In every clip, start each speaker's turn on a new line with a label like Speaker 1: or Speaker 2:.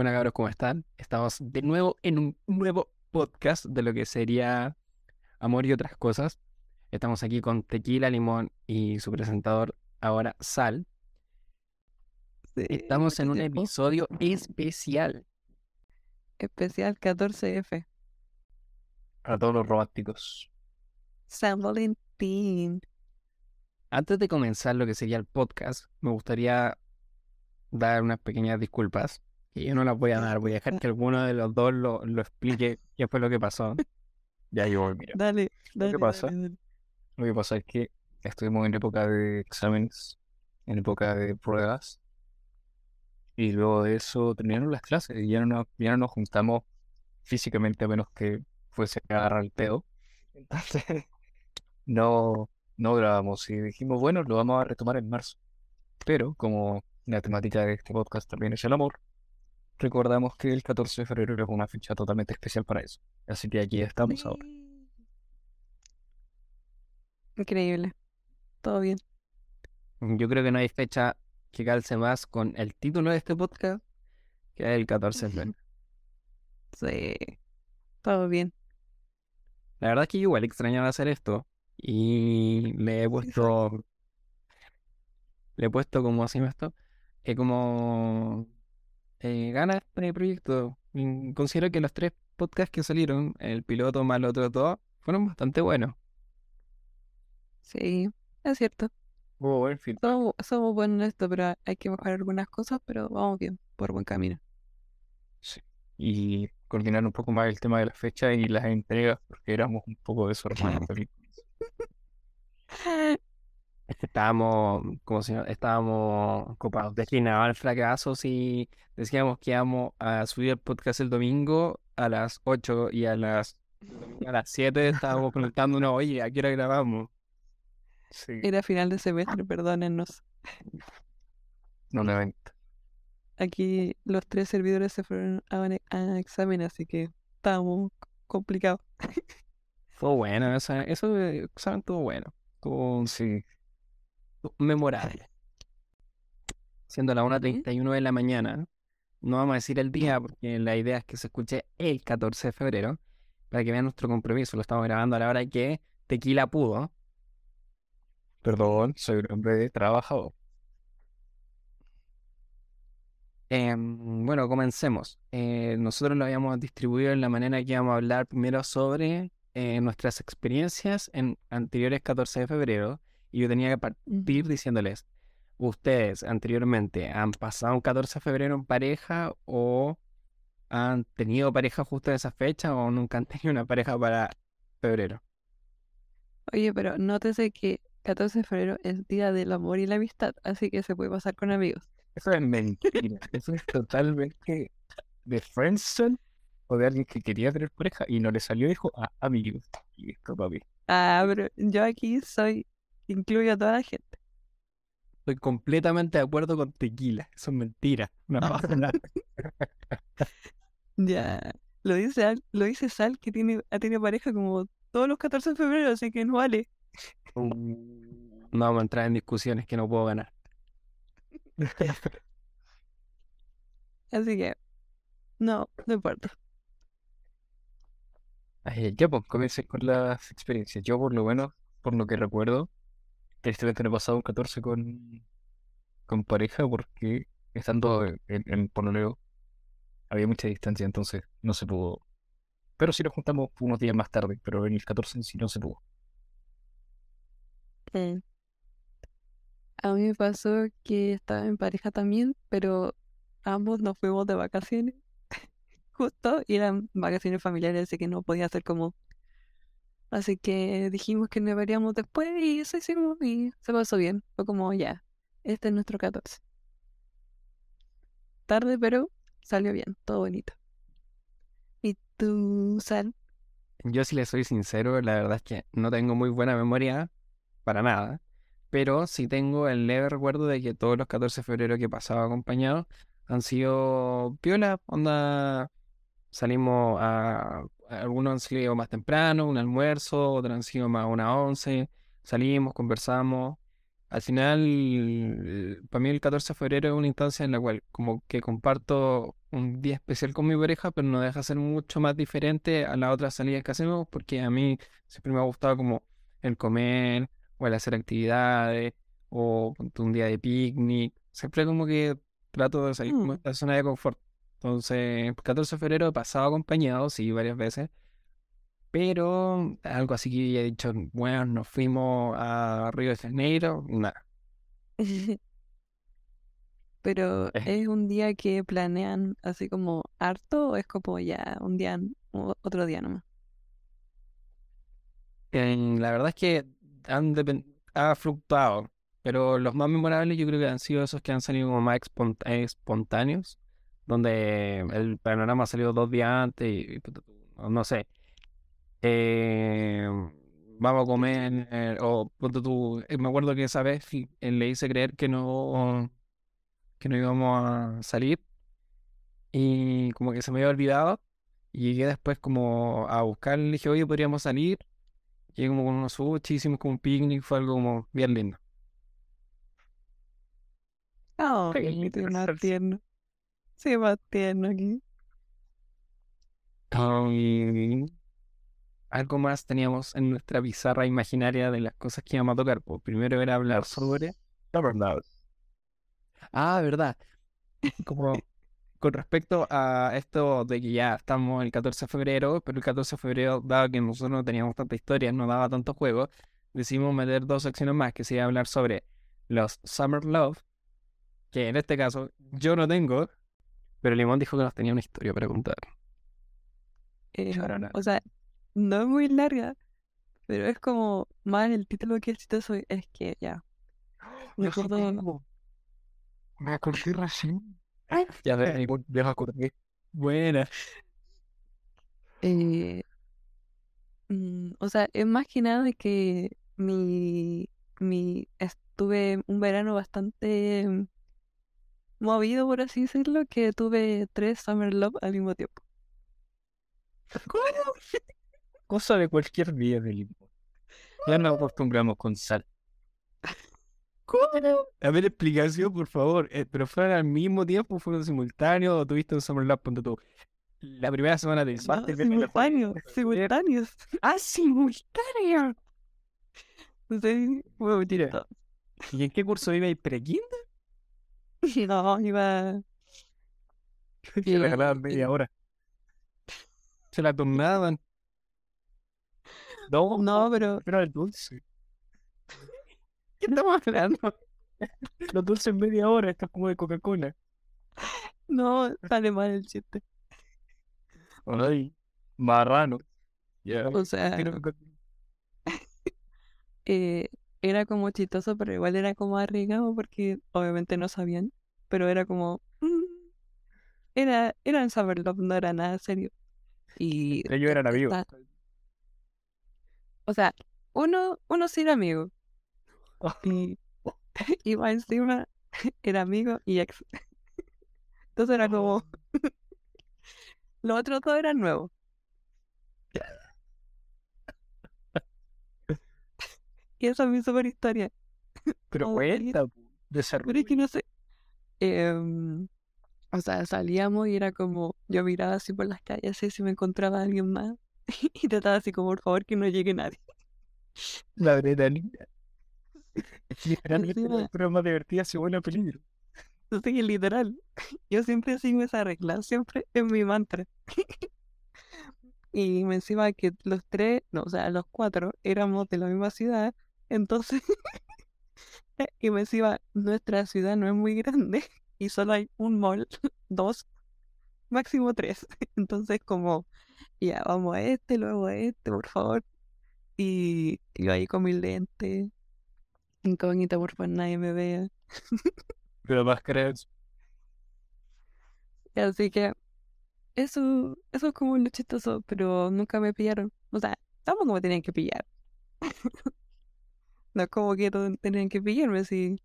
Speaker 1: Buenas cabros, ¿cómo están? Estamos de nuevo en un nuevo podcast de lo que sería Amor y otras cosas. Estamos aquí con Tequila, Limón y su presentador ahora Sal. Estamos en un episodio especial.
Speaker 2: Especial 14F.
Speaker 1: A todos los románticos.
Speaker 2: San Valentín.
Speaker 1: Antes de comenzar lo que sería el podcast, me gustaría dar unas pequeñas disculpas. Que yo no las voy a dar, voy a dejar que alguno de los dos lo, lo explique qué fue lo que pasó. Ya yo voy, mira.
Speaker 2: Dale,
Speaker 1: Lo que pasa, lo que pasa es que estuvimos en época de exámenes, en época de pruebas, y luego de eso terminaron las clases y ya no nos, ya no nos juntamos físicamente a menos que fuese a agarrar el pedo. Entonces, no, no grabamos y dijimos, bueno, lo vamos a retomar en marzo. Pero como la temática de este podcast también es el amor, recordamos que el 14 de febrero es una fecha totalmente especial para eso. Así que aquí estamos ahora.
Speaker 2: Increíble. Todo bien.
Speaker 1: Yo creo que no hay fecha que calce más con el título de este podcast que el 14 de febrero.
Speaker 2: Sí. Todo bien.
Speaker 1: La verdad es que yo igual extrañaba hacer esto y le he puesto, le he puesto como así esto, que como eh, gana este proyecto. Y Considero que los tres podcasts que salieron, el piloto más los otros dos, fueron bastante buenos.
Speaker 2: Sí, es cierto.
Speaker 1: Hubo buen feedback.
Speaker 2: Somos, somos buenos en esto, pero hay que mejorar algunas cosas, pero vamos bien, por buen camino.
Speaker 1: Sí. Y coordinar un poco más el tema de la fecha y las entregas, porque éramos un poco desordenados. Estábamos, como si no- estábamos ocupados, destinados al fracaso si decíamos que íbamos a subir el podcast el domingo a las 8 y a las, a las 7 estábamos preguntándonos, oye, ¿a qué hora grabamos? Sí,
Speaker 2: Era final de semestre, perdónennos.
Speaker 1: no me ven.
Speaker 2: Aquí los tres servidores se fueron a, un e- a examen, así que estábamos complicados.
Speaker 1: Fue bueno, eso, eso eh, examen estuvo bueno, estuvo
Speaker 3: Sí,
Speaker 1: memorable. Siendo
Speaker 2: Ujú.
Speaker 1: 1.31 de la mañana, no vamos a decir el día porque la idea es que se escuche el 14 de febrero para que vean nuestro compromiso. Lo estamos grabando a la hora que Tequila pudo.
Speaker 3: perdón, soy un hombre de trabajador.
Speaker 1: Em, bueno, comencemos. Eh, nosotros lo habíamos distribuido en la manera que íbamos a hablar primero sobre eh, nuestras experiencias en anteriores 14 de febrero y yo tenía que partir diciéndoles, ¿ustedes anteriormente han pasado un 14 de febrero en pareja o han tenido pareja justo en esa fecha o nunca han tenido una pareja para febrero?
Speaker 2: Oye, pero nótese que 14 de febrero es Día del Amor y la Amistad, así que se puede pasar con amigos.
Speaker 3: Eso es mentira. Eso es totalmente de friendzone o de alguien que quería tener pareja y no le salió y dijo, ah, amigos. Y esto, papi.
Speaker 2: Ah, pero yo aquí soy, incluyo a toda la gente.
Speaker 1: Estoy completamente de acuerdo con Tequila. Eso es mentira. No pasa nada.
Speaker 2: Ya, lo dice, lo dice Sal, que tiene, ha tenido pareja como todos los 14 de febrero, así que no vale.
Speaker 1: No vamos a entrar en discusiones que no puedo ganar.
Speaker 2: Así que, no, no importa.
Speaker 3: Ay, ya, pues, comencé con las experiencias. Yo, por lo menos, por lo que recuerdo, tristemente no he pasado un 14 con, con pareja porque estando en, en pololeo había mucha distancia, entonces no se pudo. Pero sí nos juntamos unos días más tarde, pero en el 14 en sí no se pudo.
Speaker 2: Mm. A mí me pasó que estaba en pareja también, pero ambos nos fuimos de vacaciones, justo, y eran vacaciones familiares, así que no podía ser como... Así que dijimos que nos veríamos después y eso hicimos y se pasó bien. Fue como, ya, este es nuestro 14. Tarde, pero salió bien, todo bonito. ¿Y tú, Sal?
Speaker 1: Yo, si le soy sincero, la verdad es que no tengo muy buena memoria para nada. Pero sí tengo el leve recuerdo de que todos los 14 de febrero que he pasado acompañado han sido piola, onda. Salimos a. Algunos han sido más temprano, un almuerzo, otros han sido más una once. Salimos, conversamos. al final, para mí el 14 de febrero es una instancia en la cual como que comparto un día especial con mi pareja, pero no deja de ser mucho más diferente a las otras salidas que hacemos, porque a mí siempre me ha gustado como el comer o el hacer actividades o un día de picnic. Siempre como que trato de salir como de
Speaker 2: Mm.
Speaker 1: esta zona de confort. Entonces, el 14 de febrero he pasado acompañado, sí, varias veces. Pero algo así que he dicho, bueno, nos fuimos a Río de Janeiro, nada.
Speaker 2: Pero es un día que planean así como harto o es como ya un día, otro día nomás.
Speaker 1: Eh, la verdad es que han ha fluctuado, pero los más memorables yo creo que han sido esos que han salido como más espont- espontáneos, donde el panorama ha salido dos días antes y, y no sé, eh, vamos a comer, eh, o tú, eh, me acuerdo que esa vez eh, le hice creer que no, que no íbamos a salir y como que se me había olvidado y llegué después como a buscar, le dije, oye, podríamos salir. Llegué como con unos sushi, hicimos como un picnic, fue algo como bien lindo.
Speaker 2: Oh,
Speaker 3: Qué
Speaker 2: tierno. Tierno aquí.
Speaker 1: Y algo más teníamos en nuestra pizarra imaginaria de las cosas que íbamos a tocar. Pues primero era hablar sobre...
Speaker 3: Summer Love.
Speaker 1: Ah, verdad. Como con respecto a esto de que ya estamos el 14 de febrero, pero el 14 de febrero, dado que nosotros no teníamos tanta historia, no daba tantos juegos, decidimos meter dos secciones más, que sería hablar sobre los Summer Love, que en este caso yo no tengo, pero Limón dijo que nos tenía una historia para contar.
Speaker 2: Eh, o sea, no es muy larga, pero es como más el título que es chistoso es que ya. Me
Speaker 3: Yo
Speaker 2: acuerdo,
Speaker 3: tengo. Me acordé recién.
Speaker 1: Ya
Speaker 3: Eh,
Speaker 1: ves,
Speaker 3: un viejo acordé.
Speaker 1: buena.
Speaker 2: eh, mm, o sea, es más que nada que mi, mi, estuve un verano bastante movido, por así decirlo, que tuve tres Summer Love al mismo tiempo.
Speaker 3: Cosa de cualquier día del. Ya nos acostumbramos con sal.
Speaker 1: ¿Cómo? A ver, explicación, por favor. Eh, ¿Pero fueron al mismo tiempo? ¿Fueron simultáneos? ¿O tuviste un Summer Love? Ponte tú. La primera semana del
Speaker 2: No,
Speaker 1: la
Speaker 2: simultáneos.
Speaker 1: ¡Ah, simultáneo!
Speaker 2: Sí, muy
Speaker 1: Mentira. ¿Y en qué curso iba? ¿Pre-kinder?
Speaker 2: No, iba.
Speaker 3: Se regalaban media hora.
Speaker 1: Se la tornaban.
Speaker 3: No,
Speaker 2: No, pero
Speaker 3: era el dulce.
Speaker 1: ¿Qué estamos hablando?
Speaker 3: Los dulces en media hora, esto es como de Coca-Cola.
Speaker 2: no sale mal el chiste.
Speaker 3: Ay, marrano. Ya.
Speaker 2: O sea,
Speaker 3: Pero-
Speaker 2: eh, era como chistoso, pero igual era como arriesgado porque obviamente no sabían. Pero era como. mm, era, era en Summer Love, no era nada serio. Y.
Speaker 3: Ellos eran amigos.
Speaker 2: o sea, uno, uno sí era amigo. Y, y más encima era amigo y ex. Entonces era como. Los otros dos eran nuevos. Y esa es mi super historia.
Speaker 3: Pero cuenta, po,
Speaker 2: Pero
Speaker 3: desarrollo.
Speaker 2: es que no sé. Em, o sea, salíamos y era como. Yo miraba así por las calles, así si me encontraba alguien más. Y trataba así como, por favor, que no llegue nadie.
Speaker 3: La adrenalina. Literalmente la prueba más divertida se vuelve a peligro.
Speaker 2: Sí, literal. Yo siempre sigo esa regla, siempre es mi mantra. Y me encima que los tres, no, o sea, los cuatro éramos de la misma ciudad, entonces, y me encima nuestra ciudad no es muy grande y solo hay un mall, dos, máximo tres. Entonces, como, ya, vamos a este, luego a este, por favor. Y yo ahí con mi lente, incógnita, por favor, nadie me vea.
Speaker 3: Pero más crees.
Speaker 2: Así que eso, eso es como lo chistoso, pero nunca me pillaron. O sea, tampoco me tenían que pillar. No es como que tenían que pillarme si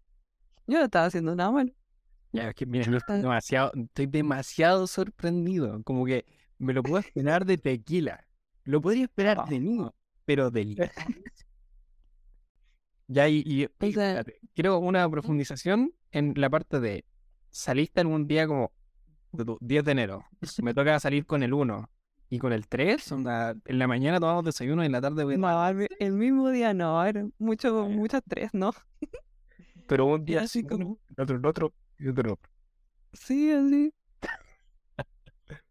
Speaker 2: yo no estaba haciendo nada malo.
Speaker 1: Ya, es que mira, no estoy
Speaker 2: Ah.
Speaker 1: demasiado, estoy demasiado sorprendido. Como que me lo puedo esperar de tequila. Lo podría esperar de mí, pero del Ya, y, y- espérate, quiero una profundización en la parte de saliste algún día como de tu 10 de enero. Me toca salir con el 1 y con el 3. onda, en la mañana tomamos desayuno y en la tarde voy a-
Speaker 2: No, el mismo día no, era mucho, mucho estrés, ¿no?
Speaker 3: Pero un día
Speaker 2: así como-
Speaker 3: el otro el otro y otro otro.
Speaker 2: Sí, así.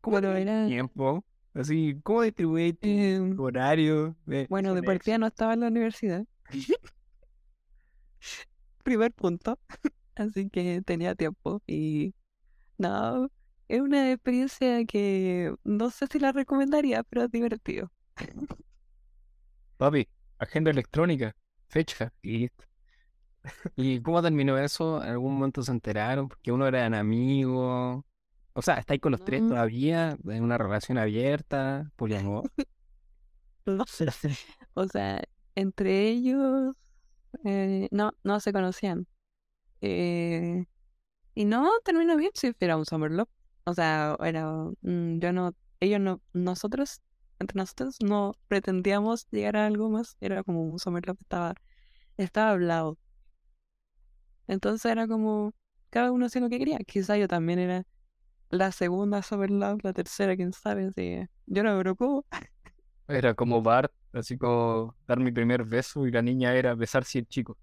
Speaker 1: ¿Cómo
Speaker 2: Bueno, era-
Speaker 1: tiempo? Así, ¿cómo distribuís
Speaker 2: Em,
Speaker 1: horario?
Speaker 2: bueno, de partida no estaba en la universidad. Primer punto. Así que tenía tiempo y no, es una experiencia que no sé si la recomendaría, pero es divertido.
Speaker 3: Papi, agenda electrónica, fecha y listo.
Speaker 1: ¿Y cómo terminó eso? ¿En algún momento se enteraron? Porque uno era un amigo. O sea, ¿estáis con los tres
Speaker 2: No.
Speaker 1: todavía? ¿En una relación abierta? Poliamor.
Speaker 2: No sé. O sea, entre ellos eh, no, no se conocían. Eh, y no terminó bien, sí, era un summer love. O sea, era, mm, yo no, ellos no, nosotros, entre nosotros no pretendíamos llegar a algo más, era como un summer love, estaba, estaba hablado. Entonces era como, cada uno hacía lo que quería. Quizá yo también era la segunda summer love, la tercera, quién sabe, así yo no me preocupo.
Speaker 3: Era como Bart, así como dar mi primer beso y la niña era besar cien chicos.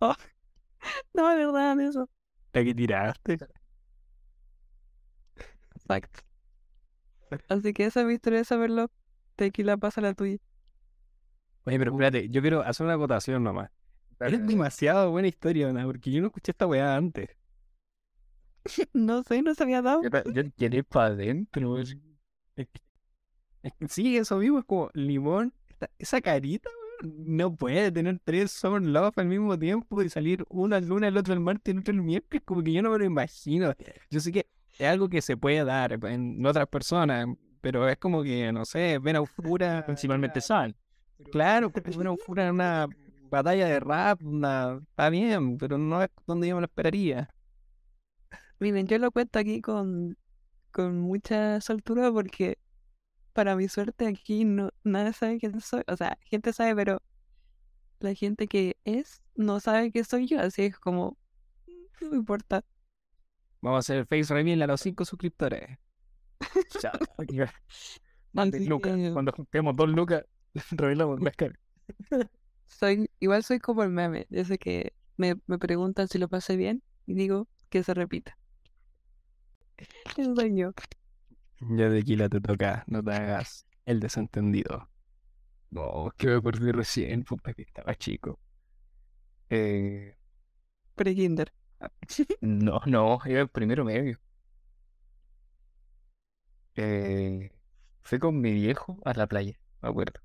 Speaker 2: No, es verdad, eso.
Speaker 1: La que tiraste.
Speaker 2: Exacto. Así que esa es mi historia de saberlo. Tequila pasa la tuya.
Speaker 1: Oye, pero espérate, yo quiero hacer una acotación nomás.
Speaker 3: Dale,
Speaker 1: Es demasiado buena historia. Porque yo no escuché esta weá antes.
Speaker 2: No sé, no se había dado.
Speaker 3: Yo, yo para adentro. así.
Speaker 1: Es que- es que sí, eso mismo es como limón. esta- esa carita, weón, no puede tener tres Summer Love al mismo tiempo y salir uno el lunes, el otro el martes, el otro el miércoles. Como que yo no me lo imagino. Yo sé que es algo que se puede dar en otras personas, pero es como que, no sé, ven a Ufura.
Speaker 3: Principalmente San.
Speaker 1: Claro, porque ven a Ufura en una batalla de rap, una, está bien, pero no es donde yo me lo esperaría.
Speaker 2: Miren, yo lo cuento aquí con, con mucha soltura porque para mi suerte aquí no, nadie sabe quién soy. O sea, gente sabe, pero la gente que es no sabe que soy yo. Así es como, no me importa.
Speaker 1: Vamos a hacer el face reveal a los cinco suscriptores.
Speaker 3: Chao. Lucas.
Speaker 2: que-
Speaker 3: Cuando juntemos dos lucas, revelamos.
Speaker 2: Soy, igual soy como el meme, desde que me, me preguntan si lo pasé bien y digo que se repita. Soy yo.
Speaker 1: Ya de Tequila te toca, no te hagas el desentendido.
Speaker 3: No, que me acordé recién, puta que estaba chico. Eh,
Speaker 2: Pre-kinder.
Speaker 3: no, no, era el primero medio. Eh, fui con mi viejo a la playa, me acuerdo.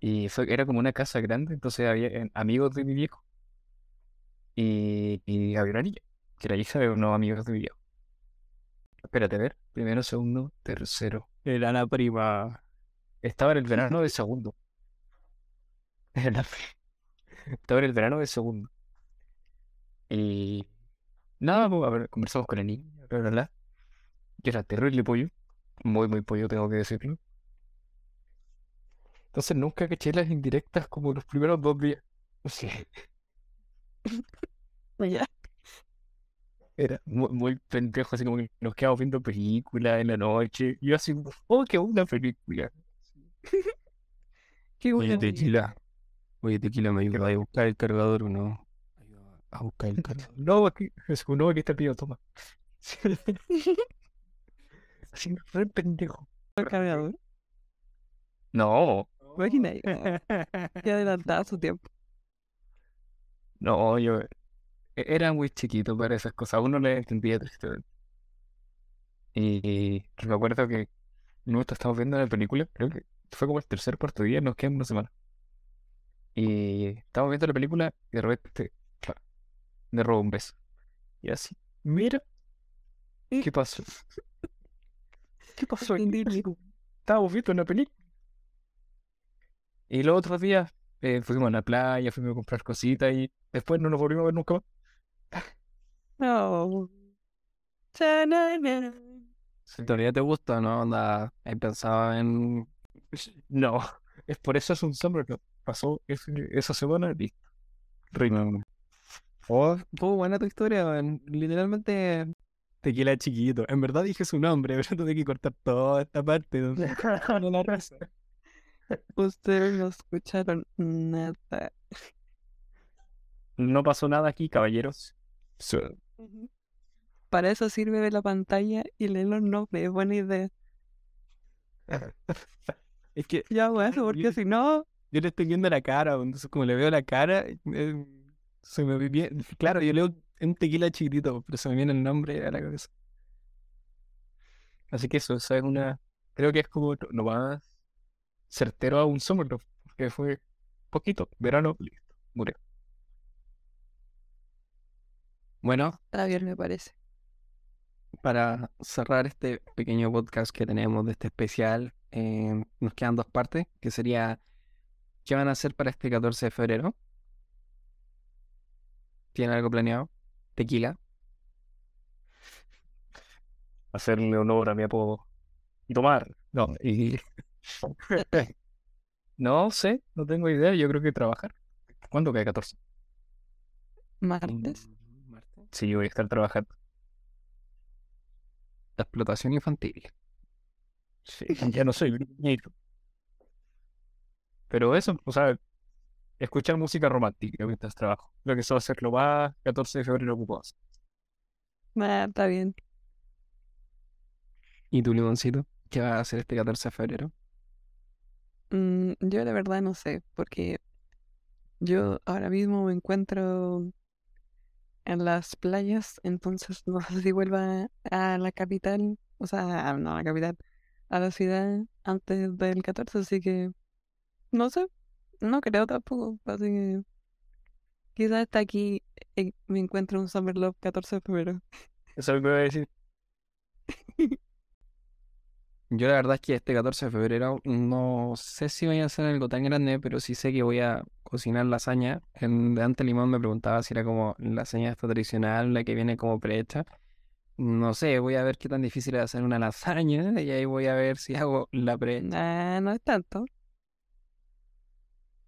Speaker 3: Y fue, era como una casa grande, entonces había eh, amigos de mi viejo. Y, y había una niña, que era hija de unos amigos de mi viejo. Espérate, a ver, primero, segundo, tercero.
Speaker 1: Era la prima.
Speaker 3: Estaba en el verano de segundo. Era Estaba en el verano de segundo. Y nada, pues, a ver, conversamos con la niña, bla, bla, bla. Yo era terrible pollo. Muy, muy pollo, tengo que decirlo. Entonces nunca caché las indirectas como los primeros dos días. Sí,
Speaker 2: Ya.
Speaker 3: Era muy, muy pendejo, así como que nos quedamos viendo películas en la noche. Y yo así, oh, qué buena película.
Speaker 2: Qué
Speaker 1: Oye. Tequila. Oye, Tequila, ¿me ayuda a buscar el cargador o no? A buscar el cargador.
Speaker 3: No, aquí, es no, aquí está el pido, toma. Así, re pendejo.
Speaker 2: El cargador.
Speaker 3: No,
Speaker 2: Imagina, que adelantaba su tiempo.
Speaker 3: no, yo era muy chiquito para esas cosas. Uno le entendía tristemente. Y me acuerdo que nosotros estábamos viendo la película, creo que fue como el tercer cuarto día, nos quedamos una semana. Y estábamos viendo la película y de repente, me robó un beso. Y así, mira, ¿qué pasó? ¿Qué pasó. Estábamos viendo una película. Y los otros días eh, fuimos a la playa, fuimos a comprar cositas y después no nos volvimos a ver nunca más.
Speaker 2: No.
Speaker 1: ¿Todavía te gusta, no? Onda, ¿has pensado en
Speaker 3: No, es por eso es un Summerlove. Pasó ese- esa semana, listo. Reino.
Speaker 1: Oh, buena tu historia, weón. Literalmente tequila chiquito. En verdad dije su nombre, pero tuve que cortar toda esta parte donde no la raza.
Speaker 2: Ustedes no escucharon nada.
Speaker 3: No pasó nada aquí, caballeros.
Speaker 2: Para eso sirve ver la pantalla y leer los nombres. Es buena idea.
Speaker 1: Es que
Speaker 2: Ya, bueno, porque si no,
Speaker 1: yo le estoy viendo la cara, entonces como le veo la cara, eh, se me viene. Claro, yo leo un tequila chiquitito, pero se me viene el nombre a la cabeza.
Speaker 3: Así que eso, esa es una. Creo que es como lo más certero a un Summerlove. Porque fue poquito, verano, listo, murió.
Speaker 1: Bueno,
Speaker 2: está bien, me parece.
Speaker 1: para cerrar este pequeño podcast que tenemos de este especial, eh, nos quedan dos partes, que sería ¿qué van a hacer para este 14 de febrero? ¿Tienen algo planeado? Tequila.
Speaker 3: Hacerle honor a mi apodo. Y tomar. No, y. no sé, no tengo idea. Yo creo que trabajar. ¿Cuándo cae 14?
Speaker 2: Martes.
Speaker 3: Sí, voy a estar trabajando.
Speaker 1: La explotación infantil.
Speaker 3: Sí, ya no soy niñito. Pero eso, o sea, escuchar música romántica mientras trabajo. Creo que eso va a ser lo más 14 de febrero hacer.
Speaker 2: Ah, está bien.
Speaker 1: ¿Y tu limoncito? ¿Qué vas a hacer este 14 de febrero?
Speaker 2: Mm, yo la verdad no sé, porque yo ahora mismo me encuentro en las playas, entonces no sé si vuelva a la capital, o sea, no a la capital, a la ciudad antes del 14, así que no sé, no creo tampoco, así que quizás está aquí eh, me encuentro un Summer Love 14 de febrero.
Speaker 3: Eso es lo que voy a decir.
Speaker 1: Yo la verdad es que este 14 de febrero no sé si voy a hacer algo tan grande, pero sí sé que voy a cocinar lasaña. En, de antes Limón me preguntaba si era como lasaña esta tradicional, la que viene como prehecha. No sé, voy a ver qué tan difícil es hacer una lasaña y ahí voy a ver si hago la prehecha.
Speaker 2: Nah, no es tanto,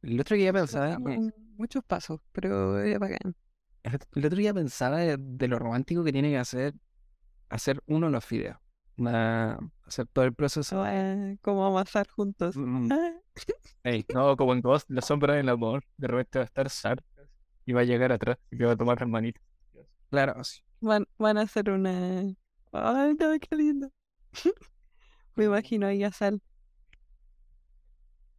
Speaker 1: El otro día pensaba,
Speaker 2: son muchos pasos, pero es bacán.
Speaker 1: el el otro día pensaba de, de lo romántico que tiene que hacer hacer uno los fideos. Hacer todo el proceso.
Speaker 2: Ah, como amasar juntos.
Speaker 1: Mm,
Speaker 2: Ah.
Speaker 3: Ey, no, como en Ghost, la sombra del amor. De repente va a estar Sar y va a llegar atrás y va a tomar las manitas.
Speaker 1: Claro, sí.
Speaker 2: Van, van a hacer una. Ay, no, qué lindo. Me imagino ahí a Sal.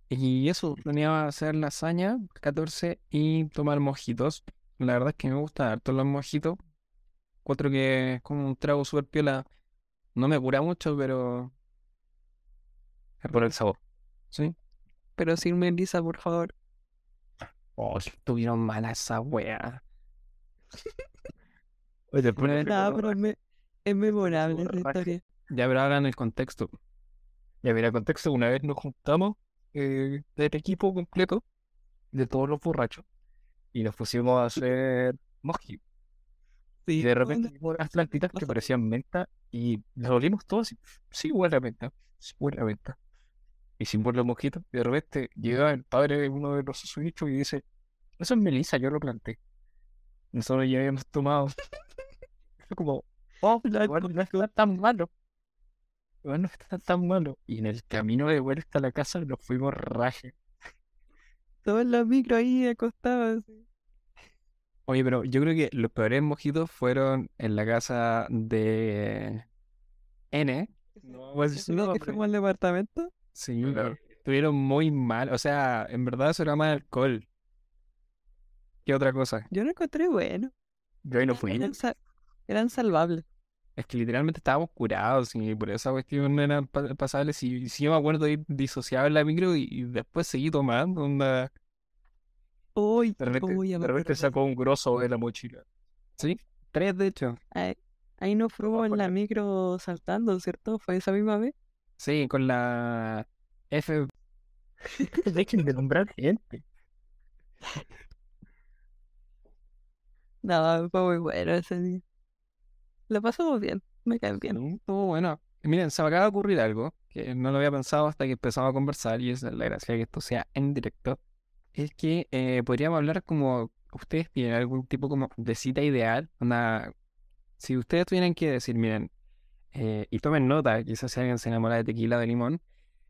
Speaker 1: Y eso, planeaba hacer lasaña, 14, y tomar mojitos. La verdad es que me gusta harto los mojitos. Encuentro que es como un trago súper piola. No me cura mucho, pero...
Speaker 3: Por el sabor.
Speaker 1: Sí.
Speaker 2: Pero sin Melissa, por favor.
Speaker 1: Oh, estuvieron malas esa wea.
Speaker 3: Oye,
Speaker 2: No, pero es, me- es memorable esa historia.
Speaker 1: Ya, pero hagan el contexto.
Speaker 3: Ya mira, contexto, una vez nos juntamos eh, del equipo completo, de todos los borrachos, y nos pusimos a hacer mosquitos. Y de
Speaker 2: ¿dónde
Speaker 3: repente vimos unas plantitas que parecían menta y las olimos todos y sí huele a menta, sí huele a menta. Y sin los mosquitos, y de repente llega el padre de uno de los susodichos y dice, eso es melisa, yo lo planté. Nosotros ya habíamos tomado. Como, oh,
Speaker 2: La
Speaker 3: no está tan malo. No está tan malo. Y en el camino de vuelta a la casa nos fuimos raje.
Speaker 2: Todos los micros ahí acostados. así.
Speaker 1: Oye, pero yo creo que los peores mojitos fueron en la casa de N. No, pues,
Speaker 2: ¿Ese día que fuimos al departamento?
Speaker 1: Sí,
Speaker 3: Claro.
Speaker 1: estuvieron muy mal. O sea, en verdad eso era más alcohol que otra cosa.
Speaker 2: Yo lo encontré bueno.
Speaker 3: Yo ahí no fui.
Speaker 2: Eran, sa- eran salvables.
Speaker 1: Es que literalmente estábamos curados y por esa cuestión eran pa- pasables. Y sí, yo me acuerdo de ir disociado en la micro y, y después seguí tomando. Onda.
Speaker 2: Uy,
Speaker 3: De repente,
Speaker 2: uy,
Speaker 3: de repente sacó un grosso de la mochila.
Speaker 1: Sí, tres de hecho.
Speaker 2: Ahí, ahí nos fuimos en la micro saltando, ¿cierto? ¿Fue esa misma vez?
Speaker 1: Sí, con la F.
Speaker 3: Dejen de nombrar gente.
Speaker 2: No, fue muy bueno ese día. Lo pasamos bien, me cae bien.
Speaker 1: Sí, Estuvo bueno. Miren, se me acaba de ocurrir algo que no lo había pensado hasta que empezamos a conversar y es la gracia de que esto sea en directo. Es que eh, podríamos hablar como ustedes tienen algún tipo como de cita ideal. Una, si ustedes tuvieran que decir, miren, eh, y tomen nota, quizás si alguien se enamora de tequila o de limón,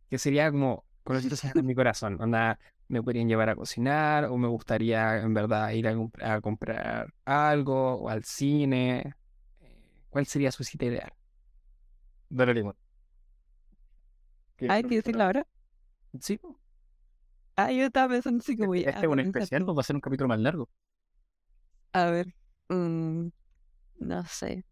Speaker 1: que sería como colorcitos en mi corazón. Onda, me podrían llevar a cocinar o me gustaría en verdad ir a, comp- a comprar algo o al cine. Eh, ¿Cuál sería su cita ideal?
Speaker 4: Dale limón.
Speaker 2: Hay que decirlo ahora.
Speaker 1: Sí,
Speaker 2: Ah, yo estaba pensando así como ya.
Speaker 4: Este es un especial, va a ser un capítulo más largo.
Speaker 2: A ver, mm, no sé.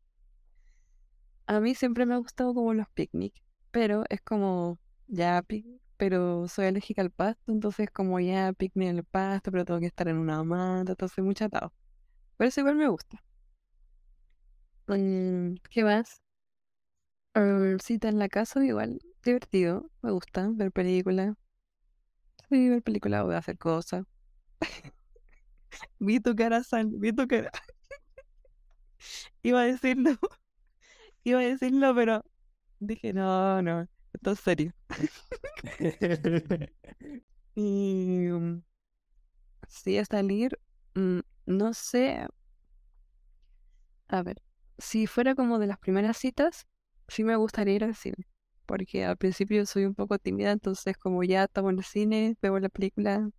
Speaker 2: A mí siempre me ha gustado como los picnic, pero es como ya picnic, pero soy alérgica al pasto, entonces como ya picnic en el pasto, pero tengo que estar en una mata, entonces muy chatado. Pero eso igual me gusta. Mm, ¿qué más? Cita en la casa, igual divertido, me gusta ver películas. Sí, ver películas o hacer cosas. Vi tu cara, Sal, vi tu cara. Iba a decirlo, iba a decirlo, pero dije, no, no, esto es serio. Y mm, sí, a salir, mm, no sé. A ver, si fuera como de las primeras citas, sí me gustaría ir al cine. Porque al principio soy un poco tímida, entonces como ya estamos en el cine, vemos la película,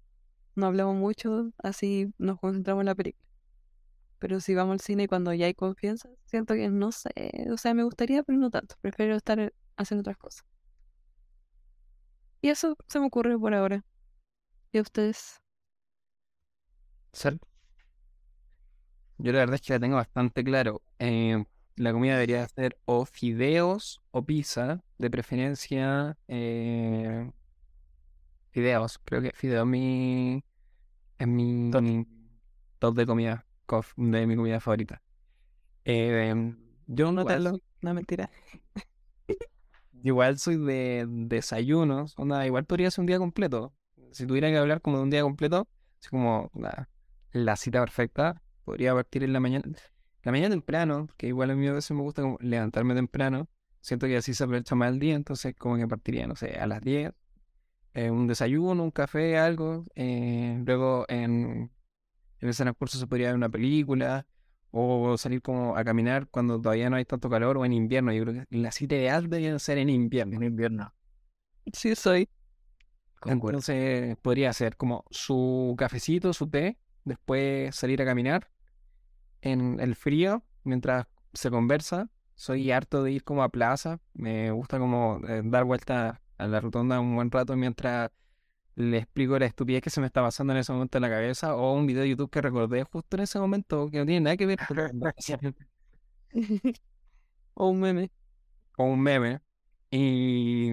Speaker 2: no hablamos mucho, así nos concentramos en la película. Pero si vamos al cine cuando ya hay confianza, siento que no sé, o sea, me gustaría, pero no tanto. Prefiero estar eh, haciendo otras cosas. Y eso se me ocurre por ahora. ¿Y a ustedes?
Speaker 4: Sal.
Speaker 1: Yo la verdad es que la tengo bastante claro. Eh, la comida debería ser o fideos o pizza, de preferencia eh, fideos. Creo que fideos es mi, es mi
Speaker 4: Top.
Speaker 1: top de comida, cof- de mi comida favorita. Eh, yo igual
Speaker 2: Nótalo.
Speaker 1: soy,
Speaker 2: No, mentira.
Speaker 1: igual soy de desayunos, onda, igual podría ser un día completo. Si tuviera que hablar como de un día completo, así como la, la cita perfecta, podría partir en la mañana. La mañana temprano, que igual a mí a veces me gusta como levantarme temprano. Siento que así se aprovecha más el día, entonces como que partiría, no sé, a las 10, eh, un desayuno, un café, algo. eh, luego en, en ese transcurso se podría ver una película o salir como a caminar cuando todavía no hay tanto calor o en invierno. Yo creo que la cita ideal debería ser en invierno.
Speaker 4: En invierno.
Speaker 2: Sí, soy.
Speaker 4: Concuerdo.
Speaker 1: Entonces podría ser como su cafecito, su té, después salir a caminar en el frío mientras se conversa. Soy harto de ir como a plaza, me gusta como eh, dar vueltas a la rotonda un buen rato mientras le explico la estupidez que se me está pasando en ese momento en la cabeza o un video de YouTube que recordé justo en ese momento que no tiene nada que ver
Speaker 2: O un meme.
Speaker 1: o un meme. Y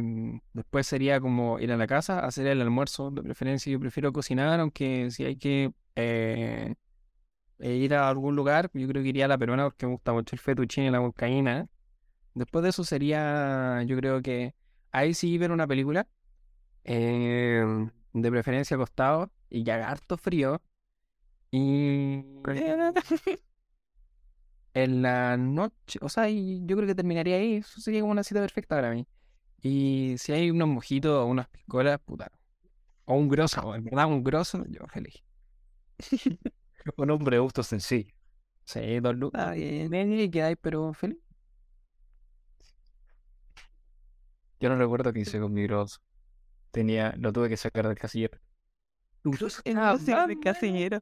Speaker 1: después sería como ir a la casa, hacer el almuerzo. De preferencia, yo prefiero cocinar, aunque si hay que eh, eh, ir a algún lugar, yo creo que iría a la peruana porque me gusta mucho el fettuccine y la huancaína. Después de eso sería, yo creo que ahí sí ver una película, eh, de preferencia acostado y ya harto frío. Y en la noche, o sea, yo creo que terminaría ahí. Eso sería como una cita perfecta para mí. Y si hay unos mojitos o unas piscolas, puta. O un grosso, en verdad, un grosso, yo feliz.
Speaker 4: Un hombre de gusto sencillo.
Speaker 1: Sí, dos lucas. Y quedáis, pero feliz.
Speaker 4: Yo no recuerdo qué hice con mi grosso. Tenía, lo tuve que sacar del casillero.
Speaker 2: En el casillero.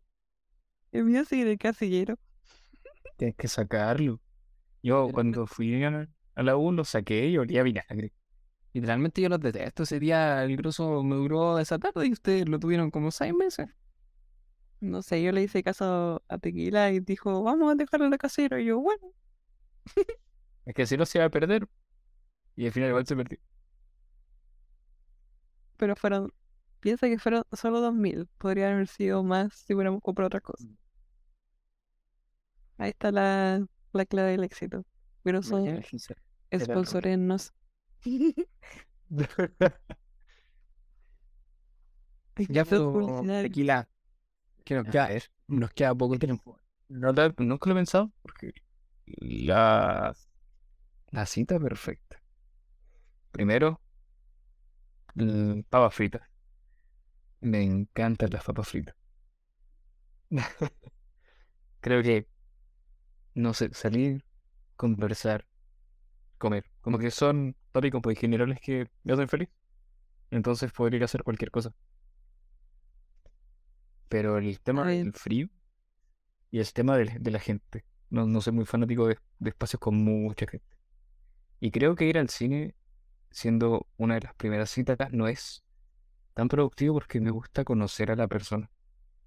Speaker 2: El mío sigue en el casillero.
Speaker 4: Tienes que sacarlo. Yo cuando fui a, la U lo saqué y olía vinagre.
Speaker 1: Literalmente yo los detesto. Ese día el grosso me duró esa tarde y ustedes lo tuvieron como seis meses.
Speaker 2: No sé, yo le hice caso a Tequila y dijo, vamos a dejarlo en el casero. Y yo, bueno,
Speaker 4: Es que si no se iba a perder. Y al final igual se perdió.
Speaker 2: pero fueron, piensa que fueron solo dos mil. Podrían haber sido más si hubiéramos comprado otras cosas. Ahí está la, la clave del éxito. Pero son
Speaker 4: Imagínense. Era
Speaker 2: sponsorennos.
Speaker 1: Ya fue
Speaker 2: publicidad.
Speaker 1: tequila. Que nos queda, nos queda poco tiempo.
Speaker 4: no nunca lo he pensado porque la, la cita perfecta.
Speaker 3: Primero, mm, papas fritas. Me encantan las papas fritas. Creo que, no sé, salir, conversar, comer. Como que son tópicos muy generales que me hacen feliz. Entonces podría hacer cualquier cosa. Pero el tema del frío y el tema de, de la gente. No, no soy muy fanático de, de espacios con mucha gente. Y creo que ir al cine, siendo una de las primeras citas, no es tan productivo porque me gusta conocer a la persona.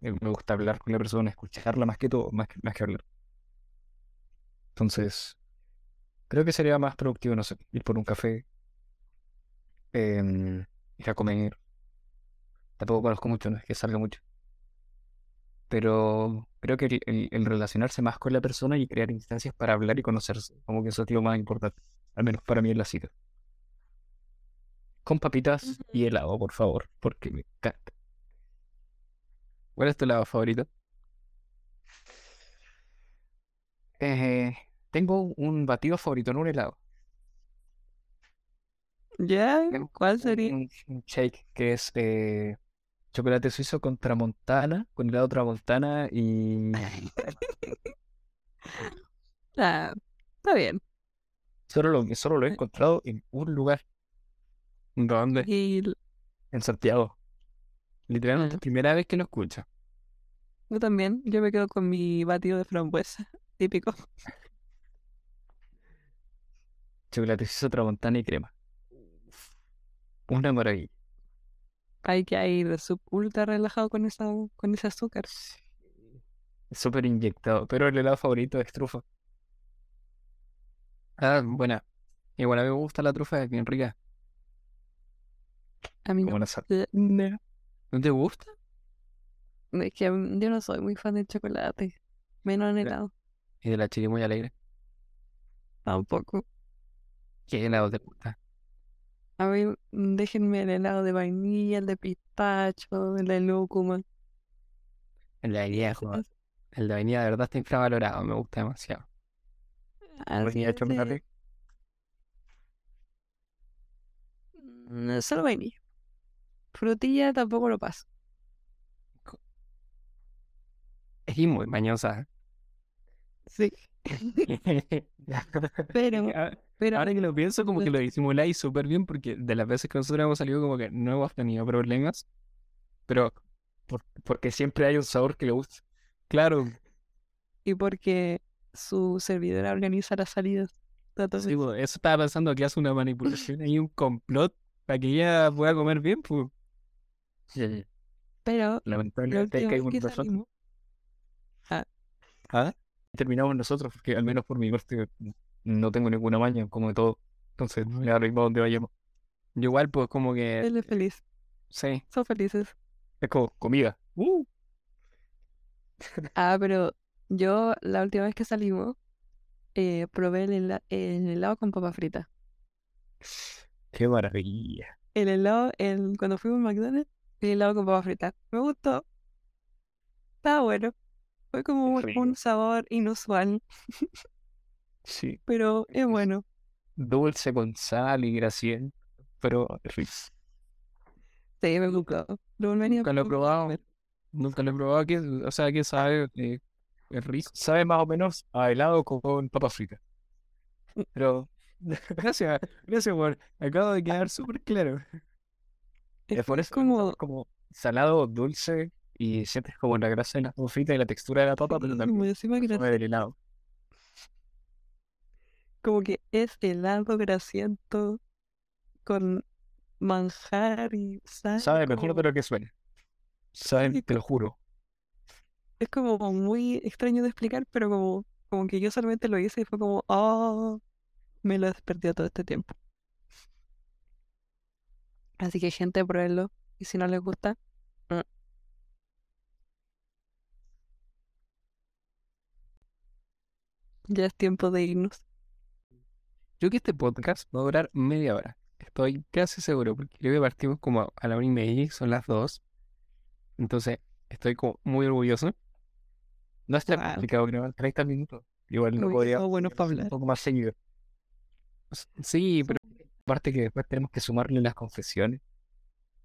Speaker 3: Me me gusta hablar con la persona, escucharla más que todo, más que, más que hablar. Entonces, creo que sería más productivo, no sé, ir por un café, em, ir a comer. Tampoco conozco mucho, no es que salga mucho. Pero creo que el, el- el relacionarse más con la persona y crear instancias para hablar y conocerse, como que eso es lo más importante, al menos para mí en la cita. Con papitas y helado, por favor, porque me encanta.
Speaker 1: ¿Cuál es tu lado favorito?
Speaker 3: Eh, tengo un batido favorito, no un helado.
Speaker 2: ¿Ya? ¿Cuál sería?
Speaker 3: un- un shake que es eh, chocolate suizo con tramontana, con helado tramontana y
Speaker 2: Ah, está bien.
Speaker 3: solo lo, solo lo he encontrado en un lugar,
Speaker 1: ¿Dónde?
Speaker 2: Y
Speaker 3: en Santiago.
Speaker 1: Literalmente,
Speaker 2: Ah.
Speaker 1: primera vez que lo escucho.
Speaker 2: yo también, yo me quedo con mi batido de frambuesa, típico.
Speaker 3: Chocolate suizo, tramontana y crema. Una maravilla.
Speaker 2: Hay que ir sub ultra relajado con esa, con ese azúcar.
Speaker 3: Es súper inyectado, pero el helado favorito es trufa.
Speaker 1: Ah, buena. Igual a mí me gusta la trufa, es bien rica.
Speaker 2: A mí no.
Speaker 3: una sal.
Speaker 2: No.
Speaker 1: ¿No te gusta?
Speaker 2: Es que mm, yo no soy muy fan del chocolate. Menos en helado.
Speaker 1: Y de la chirimoya alegre.
Speaker 2: Tampoco.
Speaker 1: ¿Qué helado te gusta?
Speaker 2: A mí, mm, déjenme el helado de vainilla, el de pistacho, el de lúcuma.
Speaker 1: El de vainilla, joder. El de vainilla de verdad está infravalorado, me gusta demasiado.
Speaker 2: así
Speaker 3: Vainilla chocolate.
Speaker 2: mm, Solo vainilla. Frutilla tampoco lo paso.
Speaker 1: Es muy mañosa.
Speaker 2: Sí. Pero, pero
Speaker 1: Ahora que lo pienso, como que lo disimuláis súper bien, porque de las veces que nosotros hemos salido, como que no hemos tenido problemas. Pero,
Speaker 3: Por- porque siempre hay un sabor que le gusta.
Speaker 1: claro,
Speaker 2: y porque su servidora organiza las salidas. Entonces,
Speaker 1: sí, pues, eso estaba pensando que hace una manipulación y un complot para que ella pueda comer bien, pues.
Speaker 2: pero la
Speaker 3: Lamentablemente hay que
Speaker 2: que
Speaker 3: nosotros.
Speaker 2: salimos,
Speaker 3: ¿Ah? Terminamos nosotros, porque al menos por mi parte no tengo ninguna maña, como de todo. Entonces, me da lo mismo donde vayamos.
Speaker 1: Yo igual, pues, como que,
Speaker 2: él es feliz.
Speaker 1: sí,
Speaker 2: Son felices.
Speaker 3: Es como comida. ¡Uh!
Speaker 2: Ah, pero yo la última vez que salimos eh, probé el, hela- el helado con papa frita.
Speaker 3: ¡Qué maravilla!
Speaker 2: El helado, el, cuando fuimos a McDonald's, el helado con papa frita. Me gustó. Estaba bueno. Fue como un, un sabor inusual,
Speaker 3: Sí.
Speaker 2: pero es bueno.
Speaker 3: Dulce con sal y grasiento, pero rico.
Speaker 2: Sí, me gustó. Lo
Speaker 1: nunca lo he probado. Nunca lo he probado, que, o sea, que sabe, eh, es rico.
Speaker 3: Sabe más o menos a helado con papas fritas. Pero
Speaker 1: Gracias, gracias por, acabo de quedar súper claro.
Speaker 2: Es,
Speaker 3: por
Speaker 2: es
Speaker 3: eso como,
Speaker 2: como,
Speaker 3: salado, dulce y sientes como la grasa de las papas fritas y la textura de la papa, pero también
Speaker 2: encima
Speaker 3: sabe
Speaker 2: gra-
Speaker 3: del helado.
Speaker 2: Como que es helado grasiento con manjar y sal.
Speaker 3: Sabe mejor de lo que suena. Sabe,
Speaker 2: Sí,
Speaker 3: te lo juro.
Speaker 2: Es como muy extraño de explicar, pero como, como que yo solamente lo hice y fue como, oh, me lo perdido todo este tiempo. Así que gente, pruébenlo. Y si no les gusta, mm. ya es tiempo de irnos.
Speaker 1: Yo que este podcast va a durar media hora. Estoy casi seguro, porque creo que partimos como a la una y media, y son las dos. Entonces, estoy como muy orgulloso.
Speaker 3: No es tan
Speaker 2: Wow.
Speaker 3: complicado grabar 30 minutos. Igual no
Speaker 2: Uy,
Speaker 3: podría
Speaker 2: buenos para
Speaker 3: un poco más seguido.
Speaker 1: Sí, pero
Speaker 3: Aparte que después tenemos que sumarle las confesiones.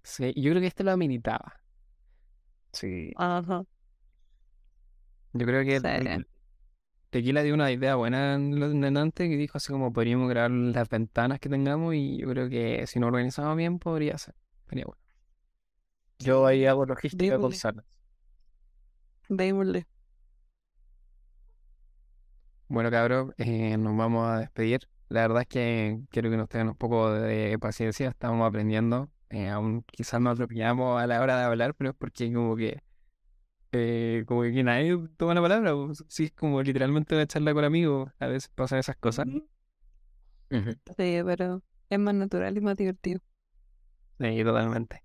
Speaker 1: Sí, yo creo que este lo ameritaba.
Speaker 3: Sí.
Speaker 2: Ajá.
Speaker 1: Yo creo que el- Tequila dio una idea buena en lo en antes que dijo así como podríamos grabar las ventanas que tengamos y yo creo que si nos organizamos bien podría ser. Sería bueno.
Speaker 3: Yo ahí hago logística con salas.
Speaker 2: Démosle.
Speaker 1: Bueno, cabros, eh, nos vamos a despedir. La verdad es que quiero que nos tengan un poco de paciencia, estamos aprendiendo. eh, aún quizás nos atropellamos a la hora de hablar, pero es porque como que eh, como que nadie toma la palabra. pues, Sí, es como literalmente una charla con amigos. A veces pasan esas cosas.
Speaker 2: Sí, pero es más natural y más divertido.
Speaker 1: Sí, totalmente.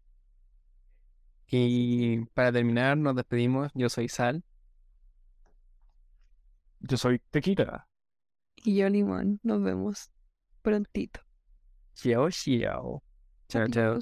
Speaker 1: Y para terminar, nos despedimos. Yo soy Sal.
Speaker 3: Yo soy tequila.
Speaker 2: Y yo, Limón, nos vemos prontito.
Speaker 1: Chao, chao. Chao, chao.